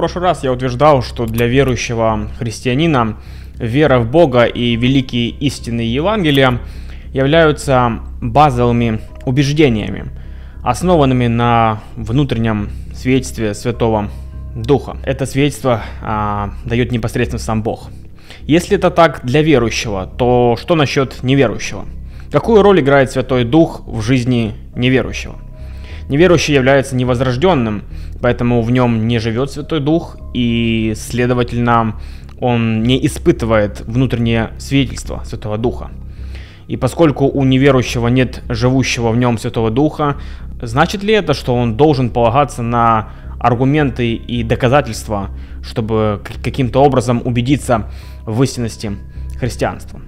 прошлый раз я утверждал, что для верующего христианина вера в Бога и великие истины Евангелия являются базовыми убеждениями, основанными на внутреннем свидетельстве Святого Духа. Это свидетельство а, дает непосредственно сам Бог. Если это так для верующего, то что насчет неверующего? Какую роль играет Святой Дух в жизни неверующего? Неверующий является невозрожденным, поэтому в нем не живет Святой Дух, и, следовательно, он не испытывает внутреннее свидетельство Святого Духа. И поскольку у неверующего нет живущего в нем Святого Духа, значит ли это, что он должен полагаться на аргументы и доказательства, чтобы каким-то образом убедиться в истинности христианства?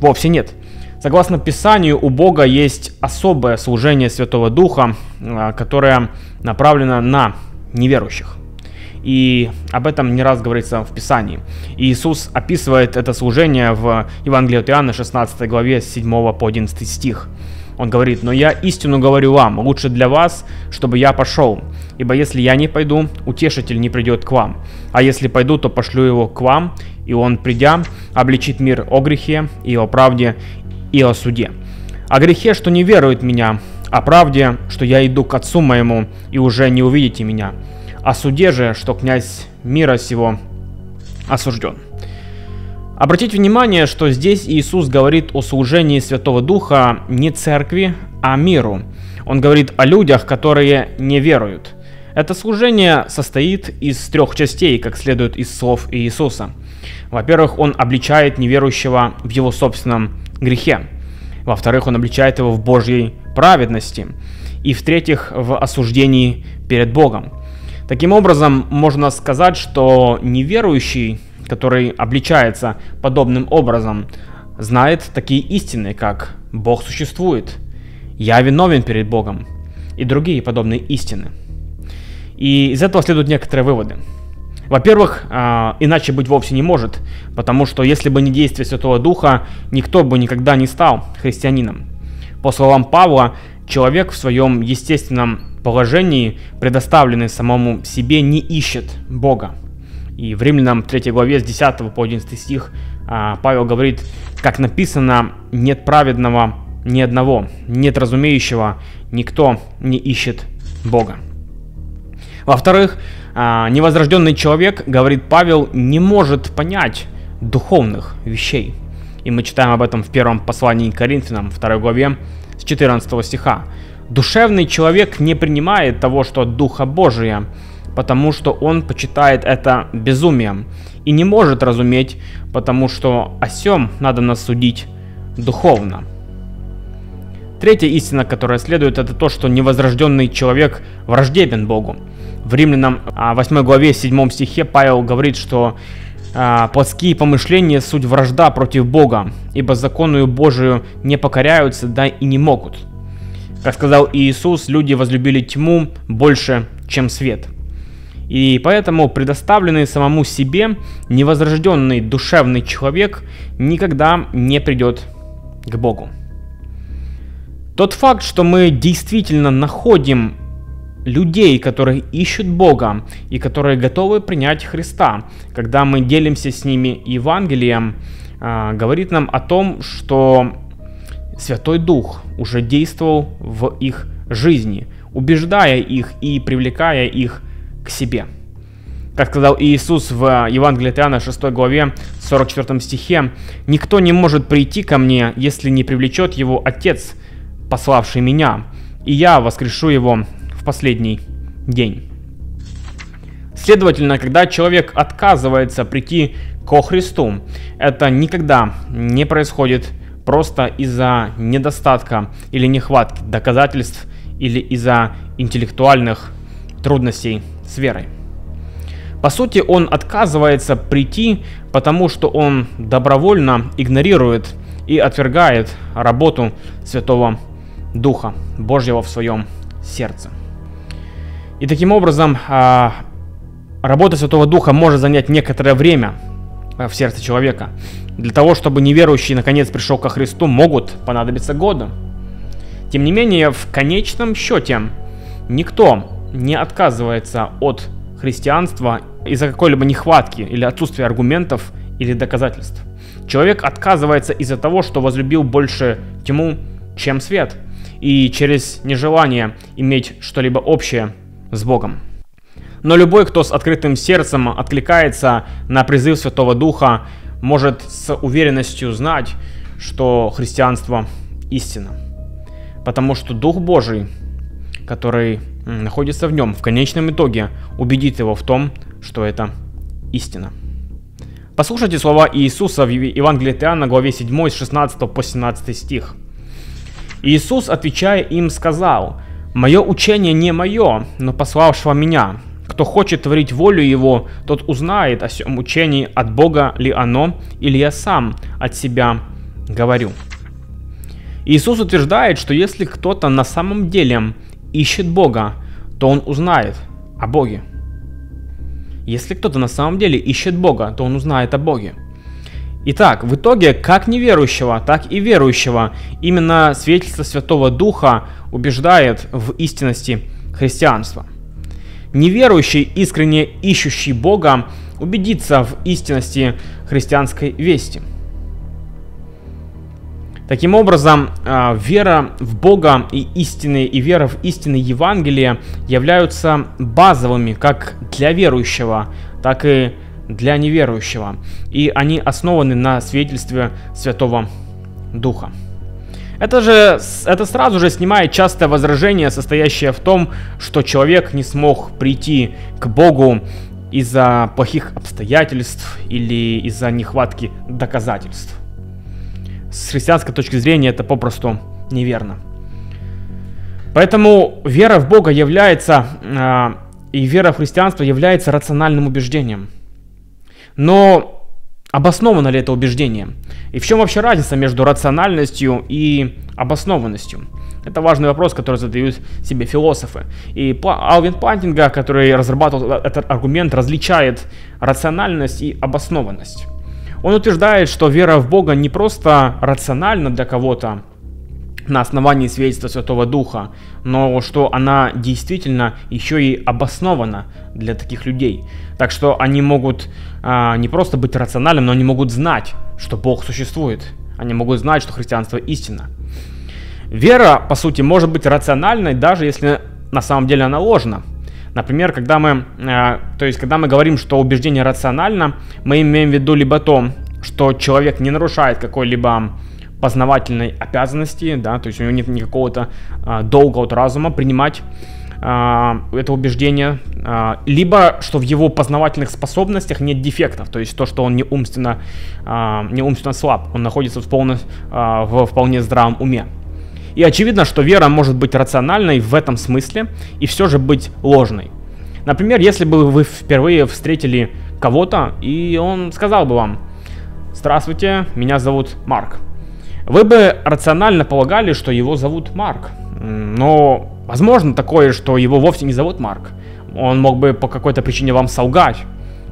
Вовсе нет. Согласно Писанию, у Бога есть особое служение Святого Духа, а, которое направлено на неверующих. И об этом не раз говорится в Писании. Иисус описывает это служение в Евангелии от Иоанна 16 главе с 7 по 11 стих. Он говорит, «Но я истину говорю вам, лучше для вас, чтобы я пошел. Ибо если я не пойду, утешитель не придет к вам. А если пойду, то пошлю его к вам, и он, придя, обличит мир о грехе и о правде и о суде. О грехе, что не верует меня, о правде, что я иду к отцу моему, и уже не увидите меня. О суде же, что князь мира сего осужден. Обратите внимание, что здесь Иисус говорит о служении Святого Духа не церкви, а миру. Он говорит о людях, которые не веруют. Это служение состоит из трех частей, как следует из слов Иисуса. Во-первых, он обличает неверующего в его собственном грехе. Во-вторых, он обличает его в Божьей праведности. И в-третьих, в осуждении перед Богом. Таким образом, можно сказать, что неверующий который обличается подобным образом, знает такие истины, как Бог существует, я виновен перед Богом и другие подобные истины. И из этого следуют некоторые выводы. Во-первых, э, иначе быть вовсе не может, потому что если бы не действие Святого Духа, никто бы никогда не стал христианином. По словам Павла, человек в своем естественном положении, предоставленный самому себе, не ищет Бога. И в Римлянам 3 главе с 10 по 11 стих а, Павел говорит, как написано, нет праведного ни одного, нет разумеющего, никто не ищет Бога. Во-вторых, а, невозрожденный человек, говорит Павел, не может понять духовных вещей. И мы читаем об этом в первом послании к Коринфянам, 2 главе, с 14 стиха. Душевный человек не принимает того, что от Духа Божия, потому что он почитает это безумием и не может разуметь, потому что о сем надо нас судить духовно. Третья истина, которая следует, это то, что невозрожденный человек враждебен Богу. В Римлянам 8 а, главе 7 стихе Павел говорит, что а, плотские помышления – суть вражда против Бога, ибо законную Божию не покоряются, да и не могут. Как сказал Иисус, люди возлюбили тьму больше, чем свет – и поэтому предоставленный самому себе невозрожденный душевный человек никогда не придет к Богу. Тот факт, что мы действительно находим людей, которые ищут Бога и которые готовы принять Христа, когда мы делимся с ними Евангелием, а, говорит нам о том, что Святой Дух уже действовал в их жизни, убеждая их и привлекая их к себе. Как сказал Иисус в Евангелии от Иоанна 6 главе 44 стихе, «Никто не может прийти ко мне, если не привлечет его Отец, пославший меня, и я воскрешу его последний день». Следовательно, когда человек отказывается прийти ко Христу, это никогда не происходит просто из-за недостатка или нехватки доказательств или из-за интеллектуальных трудностей с верой. По сути, он отказывается прийти, потому что он добровольно игнорирует и отвергает работу Святого Духа Божьего в своем сердце. И таким образом, а, работа Святого Духа может занять некоторое время а, в сердце человека. Для того, чтобы неверующий наконец пришел ко Христу, могут понадобиться годы. Тем не менее, в конечном счете, никто не отказывается от христианства из-за какой-либо нехватки или отсутствия аргументов или доказательств. Человек отказывается из-за того, что возлюбил больше тьму, чем свет, и через нежелание иметь что-либо общее с Богом. Но любой, кто с открытым сердцем откликается на призыв Святого Духа, может с уверенностью знать, что христианство истина. Потому что Дух Божий, который находится в нем, в конечном итоге убедит его в том, что это истина. Послушайте слова Иисуса в Евангелии от Иоанна, главе 7, с 16 по 17 стих. Иисус, отвечая им, сказал, «Мое учение не мое, но пославшего меня. Кто хочет творить волю его, тот узнает о всем учении, от Бога ли оно, или я сам от себя говорю». Иисус утверждает, что если кто-то на самом деле ищет Бога, то он узнает о Боге. Если кто-то на самом деле ищет Бога, то он узнает о Боге. Итак, в итоге, как неверующего, так и верующего, именно свидетельство Святого Духа убеждает в истинности христианства. Неверующий, искренне ищущий Бога, убедится в истинности христианской вести – Таким образом, а, вера в Бога и истины, и вера в истины Евангелия являются базовыми как для верующего, так и для неверующего. И они основаны на свидетельстве Святого Духа. Это же это сразу же снимает частое возражение, состоящее в том, что человек не смог прийти к Богу из-за плохих обстоятельств или из-за нехватки доказательств с христианской точки зрения это попросту неверно. Поэтому вера в Бога является, э, и вера в христианство является рациональным убеждением. Но обосновано ли это убеждение? И в чем вообще разница между рациональностью и обоснованностью? Это важный вопрос, который задают себе философы. И Алвин Пантинга, который разрабатывал этот аргумент, различает рациональность и обоснованность. Он утверждает, что вера в Бога не просто рациональна для кого-то на основании свидетельства Святого Духа, но что она действительно еще и обоснована для таких людей. Так что они могут а, не просто быть рациональным, но они могут знать, что Бог существует. Они могут знать, что христианство истина. Вера, по сути, может быть рациональной, даже если на самом деле она ложна. Например, когда мы, э, то есть, когда мы говорим, что убеждение рационально, мы имеем в виду либо то, что человек не нарушает какой-либо познавательной обязанности, да, то есть у него нет никакого-то э, долга от разума принимать э, это убеждение, э, либо что в его познавательных способностях нет дефектов, то есть то, что он не умственно, э, не умственно слаб, он находится в, полно, э, в вполне здравом уме. И очевидно, что вера может быть рациональной в этом смысле и все же быть ложной. Например, если бы вы впервые встретили кого-то, и он сказал бы вам, «Здравствуйте, меня зовут Марк». Вы бы рационально полагали, что его зовут Марк. Но возможно такое, что его вовсе не зовут Марк. Он мог бы по какой-то причине вам солгать.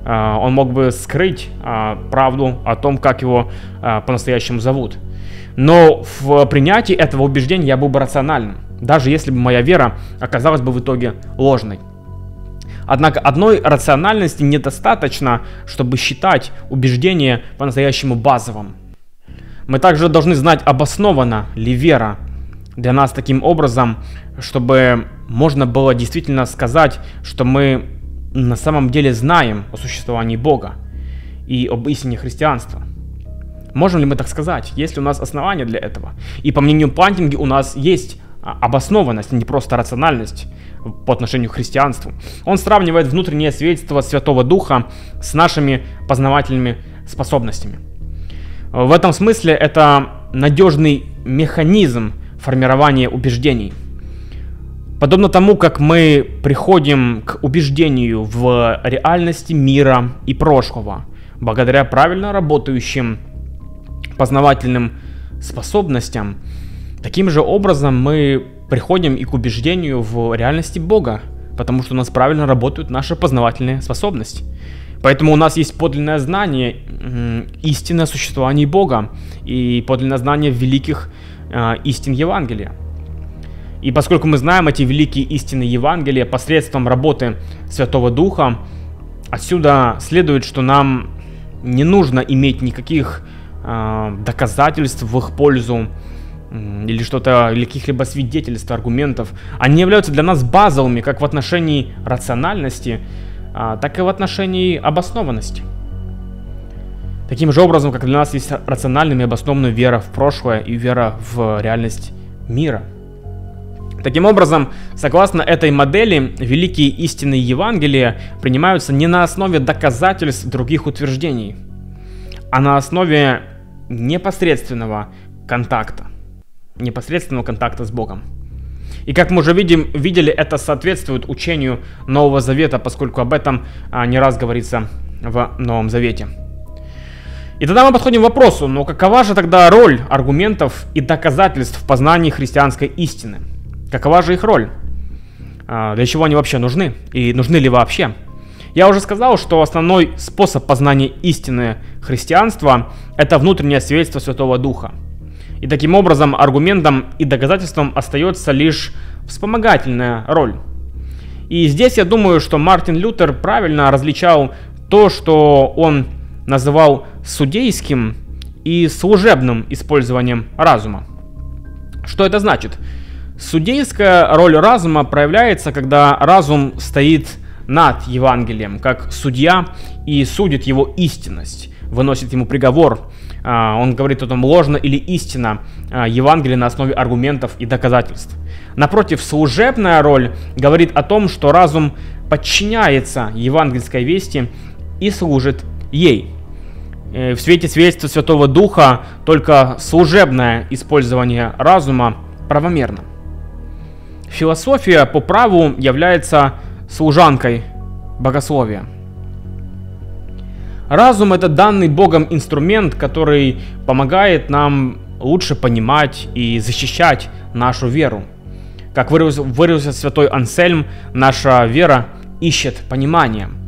А, он мог бы скрыть а, правду о том, как его а, по-настоящему зовут. Но в принятии этого убеждения я был бы рациональным, даже если бы моя вера оказалась бы в итоге ложной. Однако одной рациональности недостаточно, чтобы считать убеждение по-настоящему базовым. Мы также должны знать, обоснована ли вера для нас таким образом, чтобы можно было действительно сказать, что мы на самом деле знаем о существовании Бога и об истине христианства. Можем ли мы так сказать? Есть ли у нас основания для этого? И по мнению Плантинги у нас есть а, обоснованность, а не просто рациональность по отношению к христианству. Он сравнивает внутреннее свидетельство Святого Духа с нашими познавательными способностями. В этом смысле это надежный механизм формирования убеждений. Подобно тому, как мы приходим к убеждению в реальности мира и прошлого, благодаря правильно работающим познавательным способностям, таким же образом мы приходим и к убеждению в реальности Бога, потому что у нас правильно работают наши познавательные способности. Поэтому у нас есть подлинное знание истины существования Бога и подлинное знание великих э, истин Евангелия. И поскольку мы знаем эти великие истины Евангелия посредством работы Святого Духа, отсюда следует, что нам не нужно иметь никаких э, доказательств в их пользу или что-то, или каких-либо свидетельств, аргументов. Они являются для нас базовыми как в отношении рациональности, так и в отношении обоснованности. Таким же образом, как для нас есть рациональными обоснованная вера в прошлое и вера в реальность мира. Таким образом, согласно этой модели, великие истины Евангелия принимаются не на основе доказательств других утверждений, а на основе непосредственного контакта, непосредственного контакта с Богом. И как мы уже видим, видели, это соответствует учению Нового Завета, поскольку об этом а, не раз говорится в Новом Завете. И тогда мы подходим к вопросу, но какова же тогда роль аргументов и доказательств в познании христианской истины? Какова же их роль? А, для чего они вообще нужны? И нужны ли вообще? Я уже сказал, что основной способ познания истины христианства – это внутреннее свидетельство Святого Духа. И таким образом аргументом и доказательством остается лишь вспомогательная роль. И здесь я думаю, что Мартин Лютер правильно различал то, что он называл судейским и служебным использованием разума. Что это значит? Судейская роль разума проявляется, когда разум стоит над Евангелием, как судья и судит его истинность, выносит ему приговор. А, он говорит о том, ложно или истина а, Евангелие на основе аргументов и доказательств. Напротив, служебная роль говорит о том, что разум подчиняется евангельской вести и служит ей. Э, в свете свидетельства Святого Духа только служебное использование разума правомерно. Философия по праву является служанкой богословия. Разум это данный Богом инструмент, который помогает нам лучше понимать и защищать нашу веру. Как выразился святой Ансельм, наша вера ищет понимание –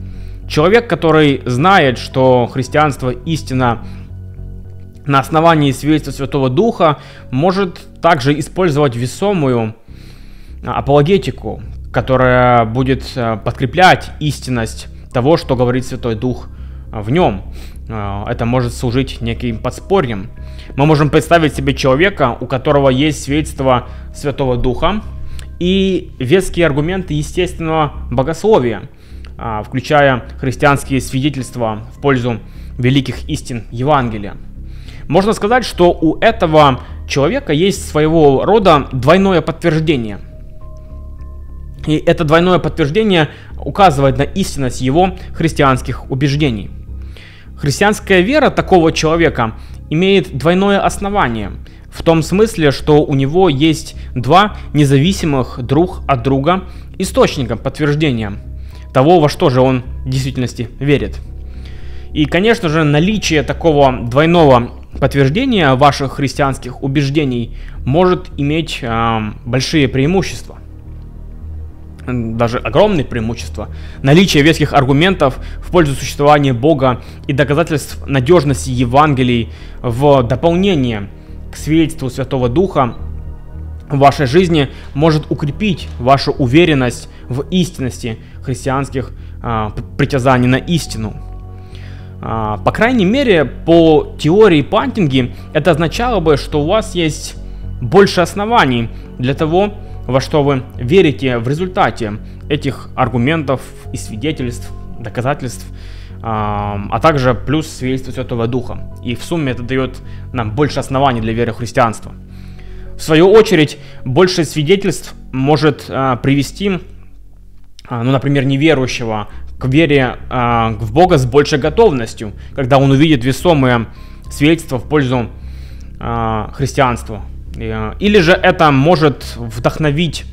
Человек, который знает, что христианство истина на основании свидетельства Святого Духа, может также использовать весомую апологетику, которая будет а, подкреплять истинность того, что говорит Святой Дух в нем. Это может служить неким подспорьем. Мы можем представить себе человека, у которого есть свидетельство Святого Духа и веские аргументы естественного богословия – а, включая христианские свидетельства в пользу великих истин Евангелия. Можно сказать, что у этого человека есть своего рода двойное подтверждение. И это двойное подтверждение указывает на истинность его христианских убеждений. Христианская вера такого человека имеет двойное основание, в том смысле, что у него есть два независимых друг от друга источника подтверждения – того, во что же он в действительности верит. И, конечно же, наличие такого двойного подтверждения ваших христианских убеждений может иметь э, большие преимущества. Даже огромные преимущества. Наличие веских аргументов в пользу существования Бога и доказательств надежности Евангелий в дополнение к свидетельству Святого Духа в вашей жизни может укрепить вашу уверенность в истинности христианских а, притязаний на истину. А, по крайней мере, по теории Пантинги, это означало бы, что у вас есть больше оснований для того, во что вы верите в результате этих аргументов и свидетельств, доказательств, а, также плюс свидетельство Святого Духа. И в сумме это дает нам больше оснований для веры в христианство. В свою очередь, больше свидетельств может а, привести, а, ну, например, неверующего к вере а, в Бога с большей готовностью, когда он увидит весомые свидетельства в пользу христианства. А, или же это может вдохновить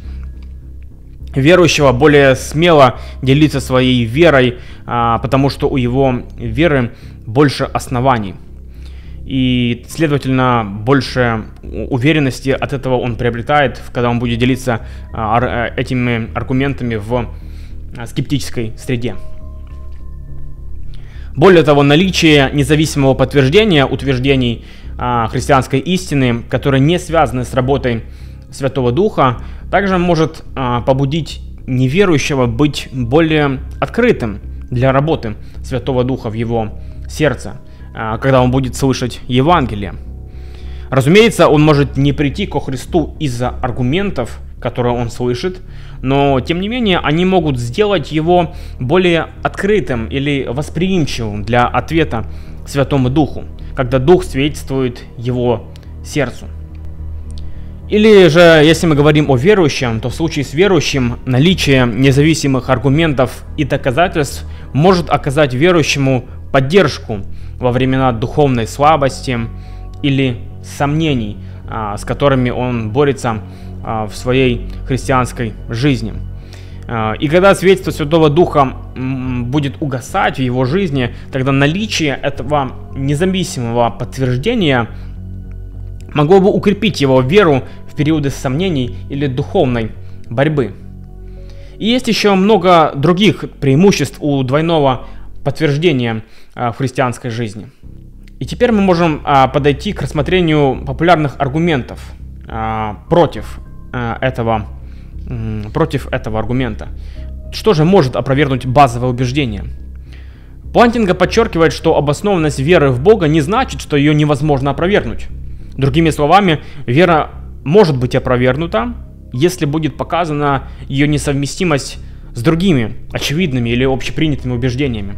верующего более смело делиться своей верой, а, потому что у его веры больше оснований и, следовательно, больше уверенности от этого он приобретает, когда он будет делиться а, э, этими аргументами в а, скептической среде. Более того, наличие независимого подтверждения утверждений а, христианской истины, которые не связаны с работой Святого Духа также может а, побудить неверующего быть более открытым для работы Святого Духа в его сердце, а, когда он будет слышать Евангелие. Разумеется, он может не прийти ко Христу из-за аргументов, которые он слышит, но тем не менее они могут сделать его более открытым или восприимчивым для ответа Святому Духу, когда Дух свидетельствует его сердцу. Или же, если мы говорим о верующем, то в случае с верующим наличие независимых аргументов и доказательств может оказать верующему поддержку во времена духовной слабости или сомнений, а, с которыми он борется а, в своей христианской жизни. А, и когда свидетельство Святого Духа будет угасать в его жизни, тогда наличие этого независимого подтверждения могло бы укрепить его веру в периоды сомнений или духовной борьбы. И есть еще много других преимуществ у двойного подтверждения в христианской жизни. И теперь мы можем подойти к рассмотрению популярных аргументов против этого, против этого аргумента. Что же может опровергнуть базовое убеждение? Плантинга подчеркивает, что обоснованность веры в Бога не значит, что ее невозможно опровергнуть. Другими словами, вера может быть опровергнута, если будет показана ее несовместимость с другими очевидными или общепринятыми убеждениями.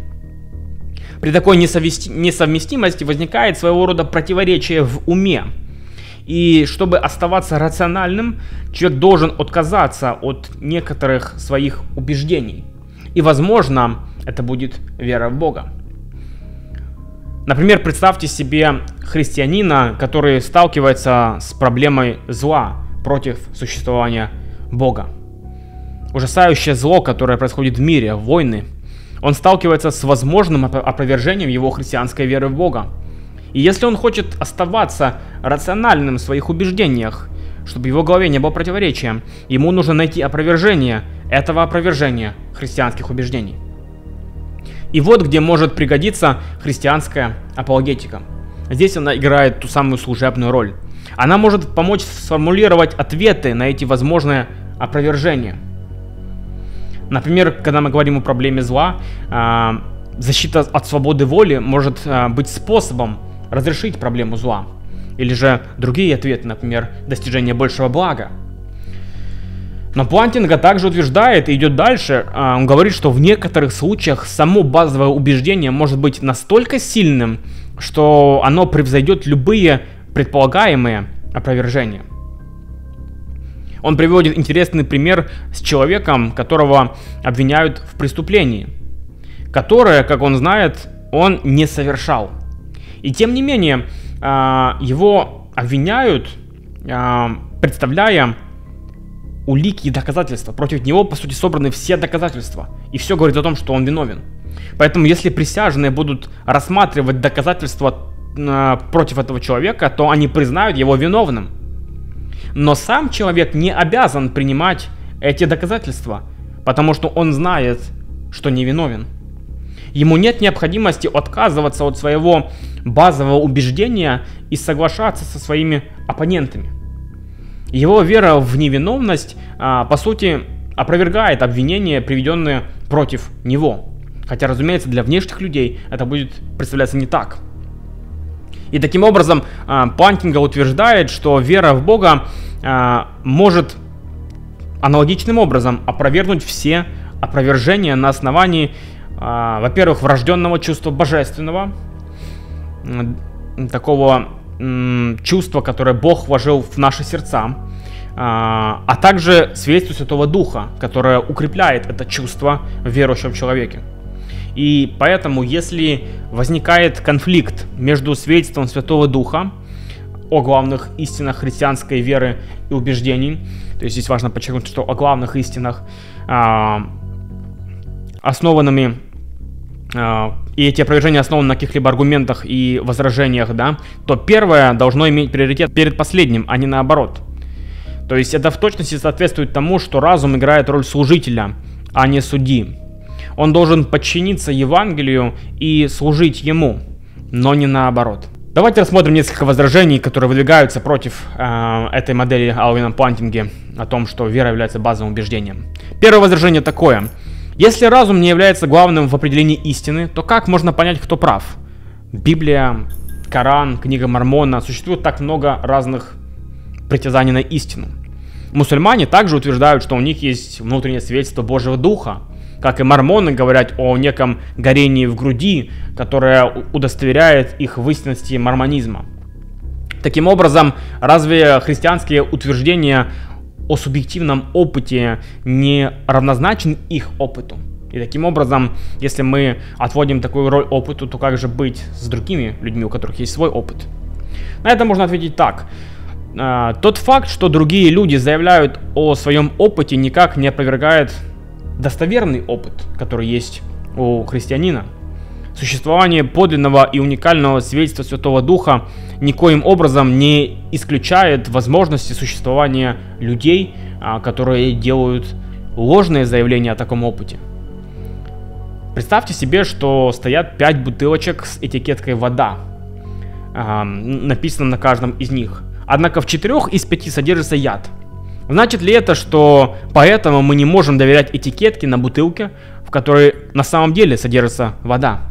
При такой несовместимости возникает своего рода противоречие в уме, и чтобы оставаться рациональным, человек должен отказаться от некоторых своих убеждений. И, возможно, это будет вера в Бога. Например, представьте себе христианина, который сталкивается с проблемой зла против существования Бога. Ужасающее зло, которое происходит в мире, войны. Он сталкивается с возможным опровержением его христианской веры в Бога. И если он хочет оставаться рациональным в своих убеждениях, чтобы его голове не было противоречия, ему нужно найти опровержение этого опровержения христианских убеждений. И вот где может пригодиться христианская апологетика. Здесь она играет ту самую служебную роль. Она может помочь сформулировать ответы на эти возможные опровержения. Например, когда мы говорим о проблеме зла, а, защита от свободы воли может а, быть способом разрешить проблему зла. Или же другие ответы, например, достижение большего блага. Но Плантинга также утверждает и идет дальше. А, он говорит, что в некоторых случаях само базовое убеждение может быть настолько сильным, что оно превзойдет любые предполагаемые опровержения. Он приводит интересный пример с человеком, которого обвиняют в преступлении, которое, как он знает, он не совершал. И тем не менее, а, его обвиняют, а, представляя улики и доказательства. Против него, по сути, собраны все доказательства. И все говорит о том, что он виновен. Поэтому, если присяжные будут рассматривать доказательства а, против этого человека, то они признают его виновным. Но сам человек не обязан принимать эти доказательства, потому что он знает, что невиновен. Ему нет необходимости отказываться от своего базового убеждения и соглашаться со своими оппонентами. Его вера в невиновность, а, по сути, опровергает обвинения, приведенные против него. Хотя, разумеется, для внешних людей это будет представляться не так. И таким образом а, Пантинга утверждает, что вера в Бога а, может аналогичным образом опровергнуть все опровержения на основании, во-первых, врожденного чувства божественного, такого чувства, которое Бог вложил в наши сердца, а, а также свидетельство Святого Духа, которое укрепляет это чувство в верующем человеке. И поэтому, если возникает конфликт между свидетельством Святого Духа о главных истинах христианской веры и убеждений, то есть здесь важно подчеркнуть, что о главных истинах, а, основанными а, и эти опровержения основаны на каких-либо аргументах и возражениях, да, то первое должно иметь приоритет перед последним, а не наоборот. То есть это в точности соответствует тому, что разум играет роль служителя, а не судьи. Он должен подчиниться Евангелию и служить ему, но не наоборот. Давайте рассмотрим несколько возражений, которые выдвигаются против э, этой модели Алвина Плантинги о том, что вера является базовым убеждением. Первое возражение такое. Если разум не является главным в определении истины, то как можно понять, кто прав? Библия, Коран, книга Мормона, существует так много разных притязаний на истину. Мусульмане также утверждают, что у них есть внутреннее свидетельство Божьего Духа, как и мормоны говорят о неком горении в груди, которое удостоверяет их в истинности мормонизма. Таким образом, разве христианские утверждения о субъективном опыте не равнозначен их опыту? И таким образом, если мы отводим такую роль опыту, то как же быть с другими людьми, у которых есть свой опыт? На это можно ответить так. А, тот факт, что другие люди заявляют о своем опыте, никак не опровергает достоверный опыт, который есть у христианина. Существование подлинного и уникального свидетельства Святого Духа никоим образом не исключает возможности существования людей, а, которые делают ложные заявления о таком опыте. Представьте себе, что стоят 5 бутылочек с этикеткой «вода», а, написано на каждом из них. Однако в четырех из пяти содержится яд – Значит ли это, что поэтому мы не можем доверять этикетке на бутылке, в которой на самом деле содержится вода?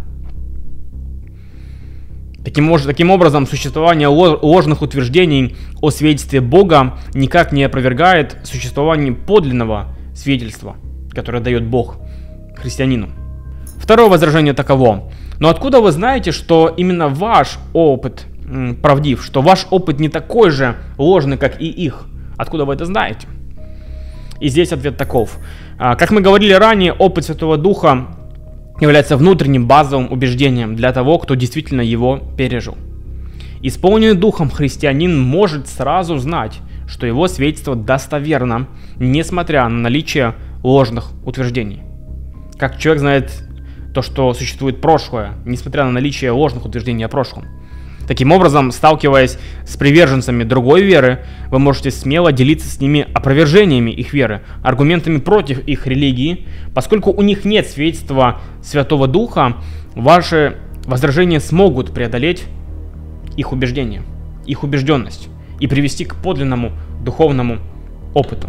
Таким, таким образом, существование ложных утверждений о свидетельстве Бога никак не опровергает существование подлинного свидетельства, которое дает Бог христианину. Второе возражение таково. Но откуда вы знаете, что именно ваш опыт правдив, что ваш опыт не такой же ложный, как и их? Откуда вы это знаете? И здесь ответ таков. А, как мы говорили ранее, опыт Святого Духа является внутренним базовым убеждением для того, кто действительно его пережил. Исполненный Духом христианин может сразу знать, что его свидетельство достоверно, несмотря на наличие ложных утверждений. Как человек знает то, что существует прошлое, несмотря на наличие ложных утверждений о прошлом. Таким образом, сталкиваясь с приверженцами другой веры, вы можете смело делиться с ними опровержениями их веры, аргументами против их религии. Поскольку у них нет свидетельства Святого Духа, ваши возражения смогут преодолеть их убеждение, их убежденность и привести к подлинному духовному опыту.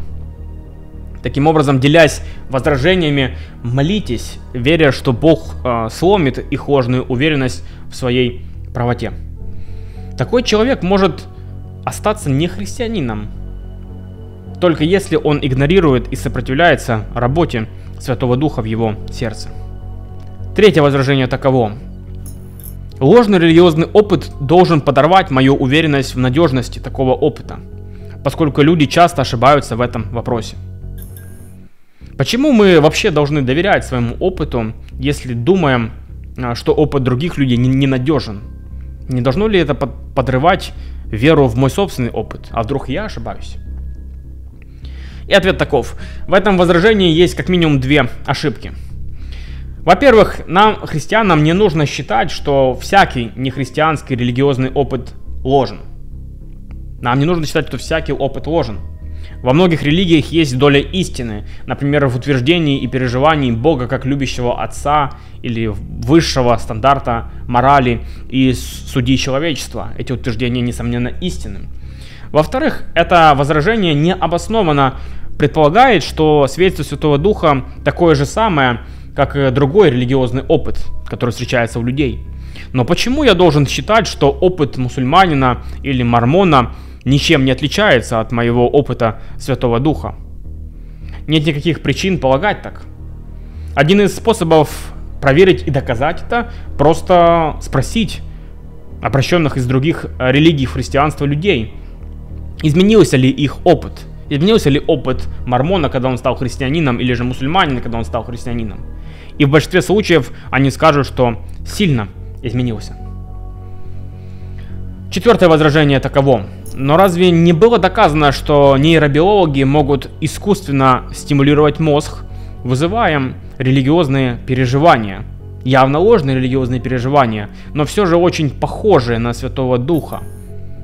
Таким образом, делясь возражениями, молитесь, веря, что Бог э, сломит их ложную уверенность в своей правоте. Такой человек может остаться не христианином, только если он игнорирует и сопротивляется работе Святого Духа в его сердце. Третье возражение таково. Ложный религиозный опыт должен подорвать мою уверенность в надежности такого опыта, поскольку люди часто ошибаются в этом вопросе. Почему мы вообще должны доверять своему опыту, если думаем, а, что опыт других людей ненадежен? Не должно ли это подрывать веру в мой собственный опыт? А вдруг я ошибаюсь? И ответ таков. В этом возражении есть как минимум две ошибки. Во-первых, нам, христианам, не нужно считать, что всякий нехристианский религиозный опыт ложен. Нам не нужно считать, что всякий опыт ложен. Во многих религиях есть доля истины, например, в утверждении и переживании Бога как любящего Отца или высшего стандарта морали и судьи человечества. Эти утверждения, несомненно, истинны. Во-вторых, это возражение не обоснованно предполагает, что свидетельство Святого Духа такое же самое, как и другой религиозный опыт, который встречается у людей. Но почему я должен считать, что опыт мусульманина или мормона ничем не отличается от моего опыта Святого Духа. Нет никаких причин полагать так. Один из способов проверить и доказать это – просто спросить обращенных из других религий христианства людей, изменился ли их опыт, изменился ли опыт мормона, когда он стал христианином, или же мусульманина, когда он стал христианином. И в большинстве случаев они скажут, что сильно изменился. Четвертое возражение таково. Но разве не было доказано, что нейробиологи могут искусственно стимулировать мозг, вызывая религиозные переживания? Явно ложные религиозные переживания, но все же очень похожие на Святого Духа.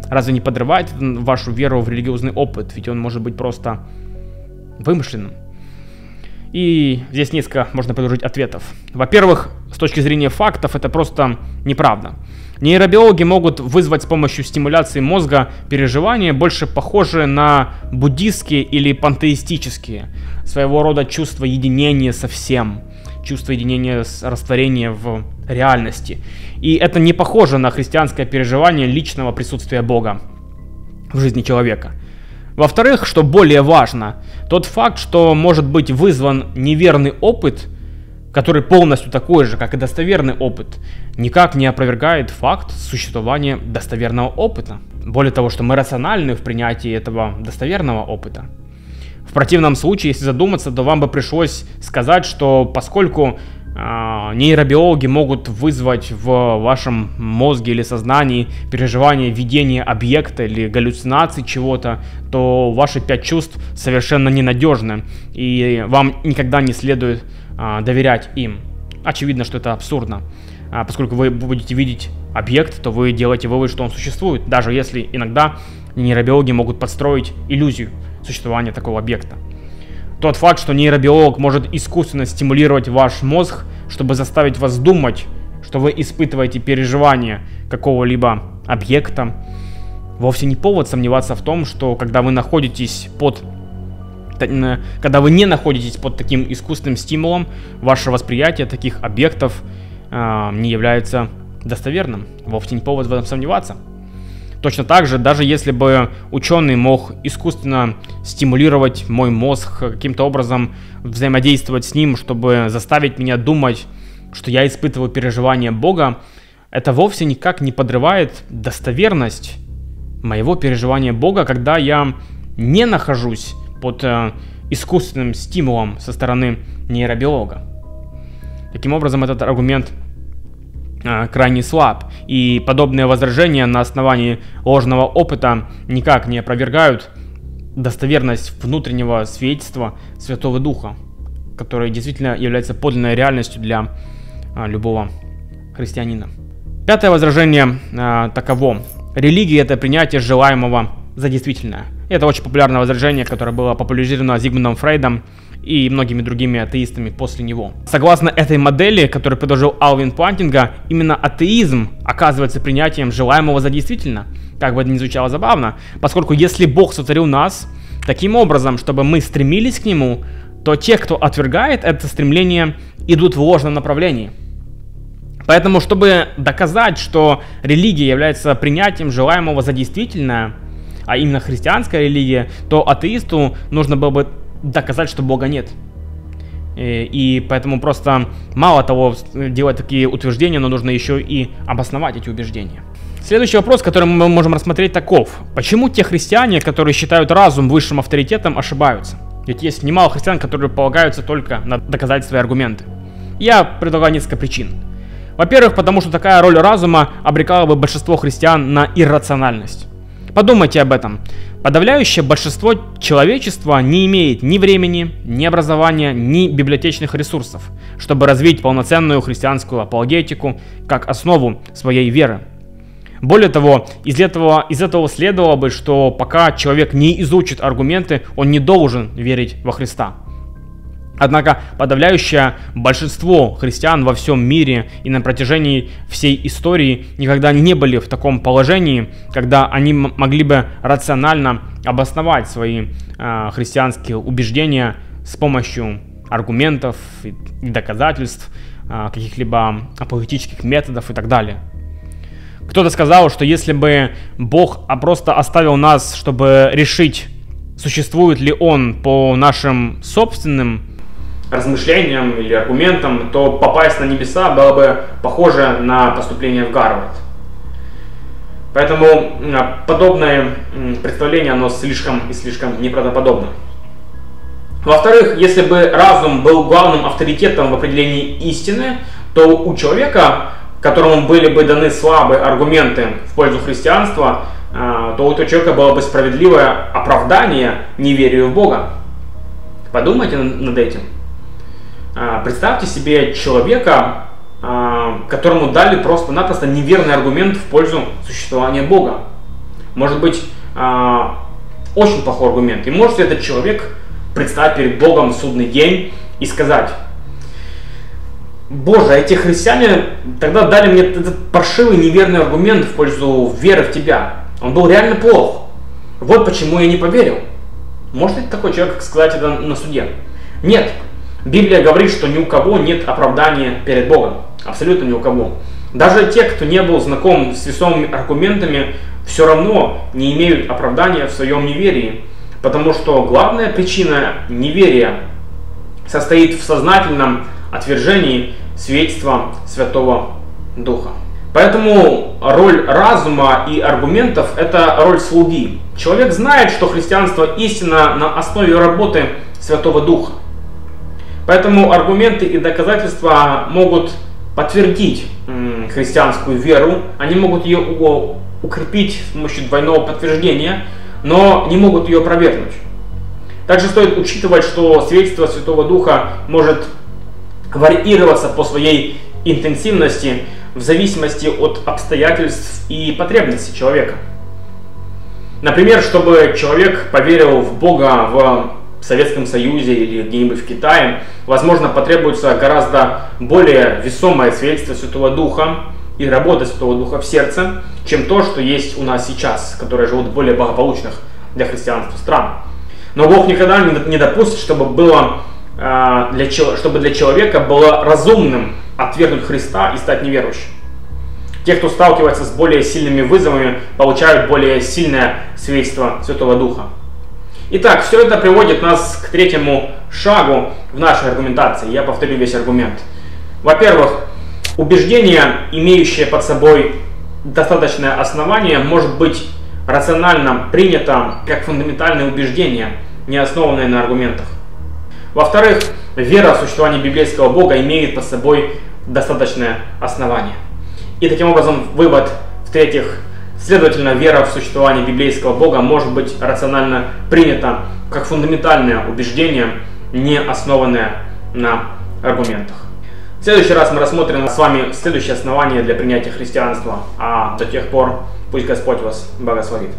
Разве не подрывает вашу веру в религиозный опыт? Ведь он может быть просто вымышленным. И здесь несколько можно предложить ответов. Во-первых, с точки зрения фактов это просто неправда. Нейробиологи могут вызвать с помощью стимуляции мозга переживания, больше похожие на буддистские или пантеистические, своего рода чувство единения со всем, чувство единения растворения в реальности. И это не похоже на христианское переживание личного присутствия Бога в жизни человека. Во-вторых, что более важно, тот факт, что может быть вызван неверный опыт, который полностью такой же, как и достоверный опыт, никак не опровергает факт существования достоверного опыта. Более того, что мы рациональны в принятии этого достоверного опыта. В противном случае, если задуматься, то вам бы пришлось сказать, что поскольку а, нейробиологи могут вызвать в вашем мозге или сознании переживание видения объекта или галлюцинации чего-то, то ваши пять чувств совершенно ненадежны, и вам никогда не следует а, доверять им. Очевидно, что это абсурдно. А, поскольку вы будете видеть объект, то вы делаете вывод, что он существует, даже если иногда нейробиологи могут подстроить иллюзию существования такого объекта. Тот факт, что нейробиолог может искусственно стимулировать ваш мозг, чтобы заставить вас думать, что вы испытываете переживания какого-либо объекта, вовсе не повод сомневаться в том, что когда вы находитесь под когда вы не находитесь под таким искусственным стимулом, ваше восприятие таких объектов э, не является достоверным. Вовсе не повод в этом сомневаться. Точно так же, даже если бы ученый мог искусственно стимулировать мой мозг, каким-то образом взаимодействовать с ним, чтобы заставить меня думать, что я испытываю переживания Бога, это вовсе никак не подрывает достоверность моего переживания Бога, когда я не нахожусь под э, искусственным стимулом со стороны нейробиолога. Таким образом, этот аргумент а, крайне слаб, и подобные возражения на основании ложного опыта никак не опровергают достоверность внутреннего свидетельства Святого Духа, которое действительно является подлинной реальностью для а, любого христианина. Пятое возражение а, таково. Религия – это принятие желаемого за действительное. Это очень популярное возражение, которое было популяризировано Зигмундом Фрейдом и многими другими атеистами после него. Согласно этой модели, которую предложил Алвин Плантинга, именно атеизм оказывается принятием желаемого за действительно. Как бы это ни звучало забавно, поскольку если Бог сотворил нас таким образом, чтобы мы стремились к Нему, то те, кто отвергает это стремление, идут в ложном направлении. Поэтому, чтобы доказать, что религия является принятием желаемого за действительное, а именно христианская религия, то атеисту нужно было бы доказать, что Бога нет. И, и поэтому просто мало того делать такие утверждения, но нужно еще и обосновать эти убеждения. Следующий вопрос, который мы можем рассмотреть таков. Почему те христиане, которые считают разум высшим авторитетом, ошибаются? Ведь есть немало христиан, которые полагаются только на доказать свои аргументы. Я предлагаю несколько причин. Во-первых, потому что такая роль разума обрекала бы большинство христиан на иррациональность. Подумайте об этом. Подавляющее большинство человечества не имеет ни времени, ни образования, ни библиотечных ресурсов, чтобы развить полноценную христианскую апологетику как основу своей веры. Более того, из этого, из этого следовало бы, что пока человек не изучит аргументы, он не должен верить во Христа. Однако подавляющее большинство христиан во всем мире и на протяжении всей истории никогда не были в таком положении, когда они могли бы рационально обосновать свои э, христианские убеждения с помощью аргументов и доказательств, э, каких-либо апологетических методов и так далее. Кто-то сказал, что если бы Бог просто оставил нас, чтобы решить, существует ли Он по нашим собственным размышлениям или аргументам, то попасть на небеса было бы похоже на поступление в Гарвард. Поэтому подобное представление, оно слишком и слишком неправдоподобно. Во-вторых, если бы разум был главным авторитетом в определении истины, то у человека, которому были бы даны слабые аргументы в пользу христианства, а, то у этого человека было бы справедливое оправдание неверию в Бога. Подумайте над этим. А, представьте себе человека, а, которому дали просто-напросто неверный аргумент в пользу существования Бога. Может быть, а, очень плохой аргумент. И может этот человек представить перед Богом судный день и сказать, Боже, эти христиане тогда дали мне этот паршивый неверный аргумент в пользу веры в тебя. Он был реально плох. Вот почему я не поверил. Может ли такой человек сказать это на суде? Нет. Библия говорит, что ни у кого нет оправдания перед Богом. Абсолютно ни у кого. Даже те, кто не был знаком с весомыми аргументами, все равно не имеют оправдания в своем неверии. Потому что главная причина неверия состоит в сознательном отвержении свидетельства Святого Духа. Поэтому роль разума и аргументов – это роль слуги. Человек знает, что христианство истина на основе работы Святого Духа. Поэтому аргументы и доказательства могут подтвердить христианскую веру, они могут ее укрепить с помощью двойного подтверждения, но не могут ее опровергнуть. Также стоит учитывать, что свидетельство Святого Духа может варьироваться по своей интенсивности в зависимости от обстоятельств и потребностей человека. Например, чтобы человек поверил в Бога в Советском Союзе или где-нибудь в Китае, возможно, потребуется гораздо более весомое свидетельство Святого Духа и работа Святого Духа в сердце, чем то, что есть у нас сейчас, которые живут в более благополучных для христианства стран. Но Бог никогда не допустит, чтобы было а, для, чтобы для человека было разумным отвергнуть Христа и стать неверующим. Те, кто сталкивается с более сильными вызовами, получают более сильное свидетельство Святого Духа. Итак, все это приводит нас к третьему шагу в нашей аргументации. Я повторю весь аргумент. Во-первых, убеждение, имеющее под собой достаточное основание, может быть рационально принято как фундаментальное убеждение, не основанное на аргументах. Во-вторых, вера в существование библейского Бога имеет под собой достаточное основание. И таким образом вывод в-третьих, следовательно, вера в существование библейского Бога может быть рационально принята как фундаментальное убеждение, не основанное на аргументах. В следующий раз мы рассмотрим с вами следующее основание для принятия христианства. А до тех пор пусть Господь вас благословит.